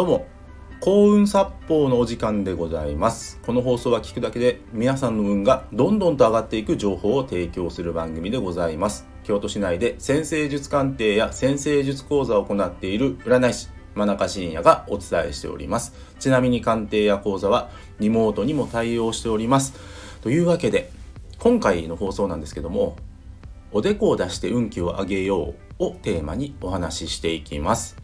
どうも幸運殺法のお時間でございます。この放送は聞くだけで皆さんの運がどんどんと上がっていく情報を提供する番組でございます。京都市内で先生術鑑定や先生術講座を行っている占い師真中信也がお伝えしております。ちなみに鑑定や講座はリモートにも対応しております。というわけで今回の放送なんですけどもおでこを出して運気を上げようをテーマにお話ししていきます。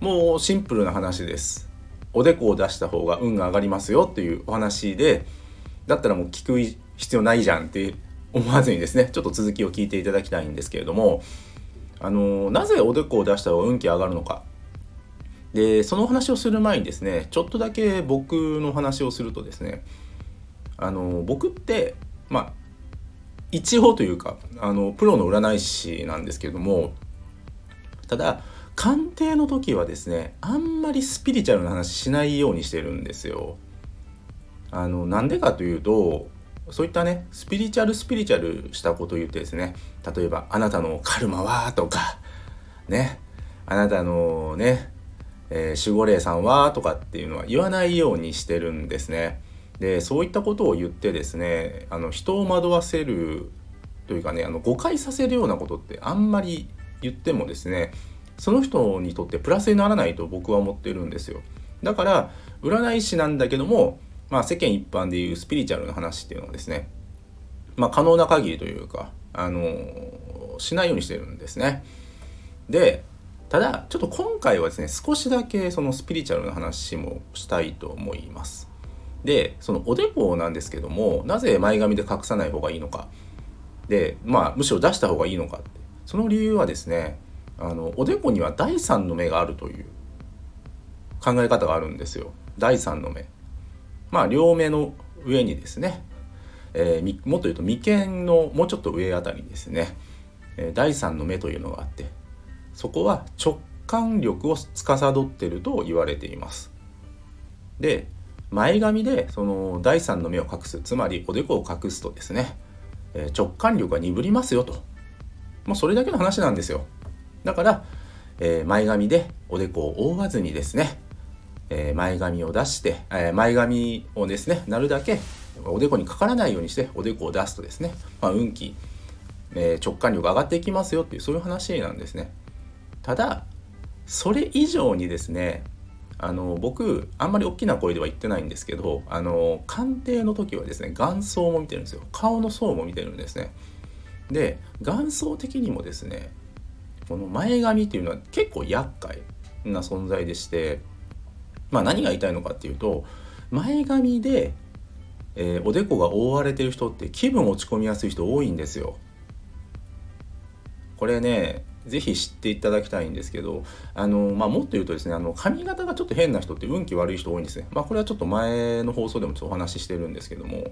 もうシンプルな話です。おでこを出した方が運が上がりますよっていうお話でだったらもう聞く必要ないじゃんって思わずにですねちょっと続きを聞いていただきたいんですけれどもあのなぜおでこを出した方が運気上がるのか。でその話をする前にですねちょっとだけ僕の話をするとですねあの僕ってまあ一応というかあのプロの占い師なんですけれどもただ鑑定の時はですねあんまりスピリチュアルな話しないようにしてるんですよ。あのなんでかというとそういったねスピリチュアルスピリチュアルしたことを言ってですね例えば「あなたのカルマは?」とかね「あなたのね、えー、守護霊さんは?」とかっていうのは言わないようにしてるんですね。でそういったことを言ってですねあの人を惑わせるというかねあの誤解させるようなことってあんまり言ってもですねその人にとってプラスにならないと僕は思ってるんですよ。だから占い師なんだけども、まあ、世間一般でいうスピリチュアルな話っていうのはですね、まあ、可能な限りというかあのしないようにしてるんですね。でただちょっと今回はですね少しだけそのスピリチュアルな話もしたいと思います。でそのおでこなんですけどもなぜ前髪で隠さない方がいいのか。でまあむしろ出した方がいいのかって。その理由はですねあのおでこには第三の目があるという考え方があるんですよ。第三の目。まあ両目の上にですね、えー、もっと言うと眉間のもうちょっと上あたりにですね、えー、第三の目というのがあって。そこは直感力を司っていると言われています。で前髪でその第三の目を隠す。つまりおでこを隠すとですね、えー、直感力が鈍りますよと。まあ、それだけの話なんですよ。だから、えー、前髪でおでこを覆わずにですね、えー、前髪を出して、えー、前髪をですねなるだけおでこにかからないようにしておでこを出すとですね、まあ、運気、え直感力上がっていきますよっていうそういう話なんですね。ただそれ以上にですねあの僕あんまり大きな声では言ってないんですけどあの鑑定の時はですね眼相も見てるんですよ。顔の層も見てるんですね。で眼相的にもですねこの前髪っていうのは結構厄介な存在でしてまあ何が言いたいのかっていうと前髪で、えー、おでこが覆われてる人って気分落ち込みやすい人多いんですよ。これね是非知っていただきたいんですけどあの、まあ、もっと言うとですねあの髪型がちょっと変な人って運気悪い人多いんですね。まあ、これはちょっと前の放送でもちょっとお話ししてるんですけども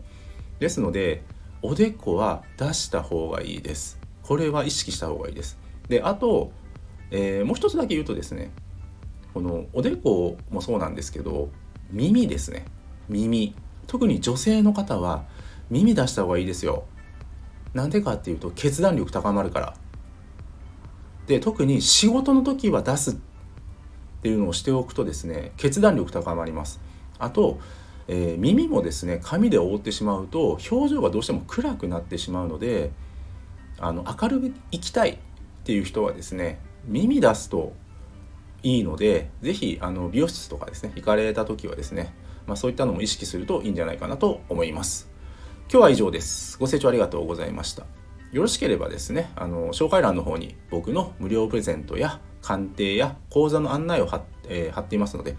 ですのでおでこは出した方がいいです。これは意識した方がいいです。であと、えー、もう一つだけ言うとですねこのおでこもそうなんですけど耳ですね。耳。特に女性の方は耳出した方がいいですよ。なんでかっていうと決断力高まるから。で特に仕事の時は出すっていうのをしておくとですね決断力高まります。あと、えー、耳もですね紙で覆ってしまうと表情がどうしても暗くなってしまうのであの明るくいきたいっていう人はですね耳出すといいので是非あの美容室とかですね行かれた時はですね、まあ、そういったのも意識するといいんじゃないかなと思います。今日は以上です。ご清聴ありがとうございました。よろしければですねあの紹介欄の方に僕の無料プレゼントや鑑定や講座の案内を貼,、えー、貼っていますので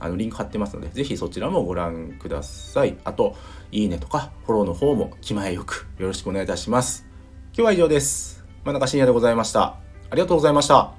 あのリンク貼ってますので是非そちらもご覧ください。あといいねとかフォローの方も気前よくよろしくお願いいたします。今日は以上です。真中深也でございました。ありがとうございました。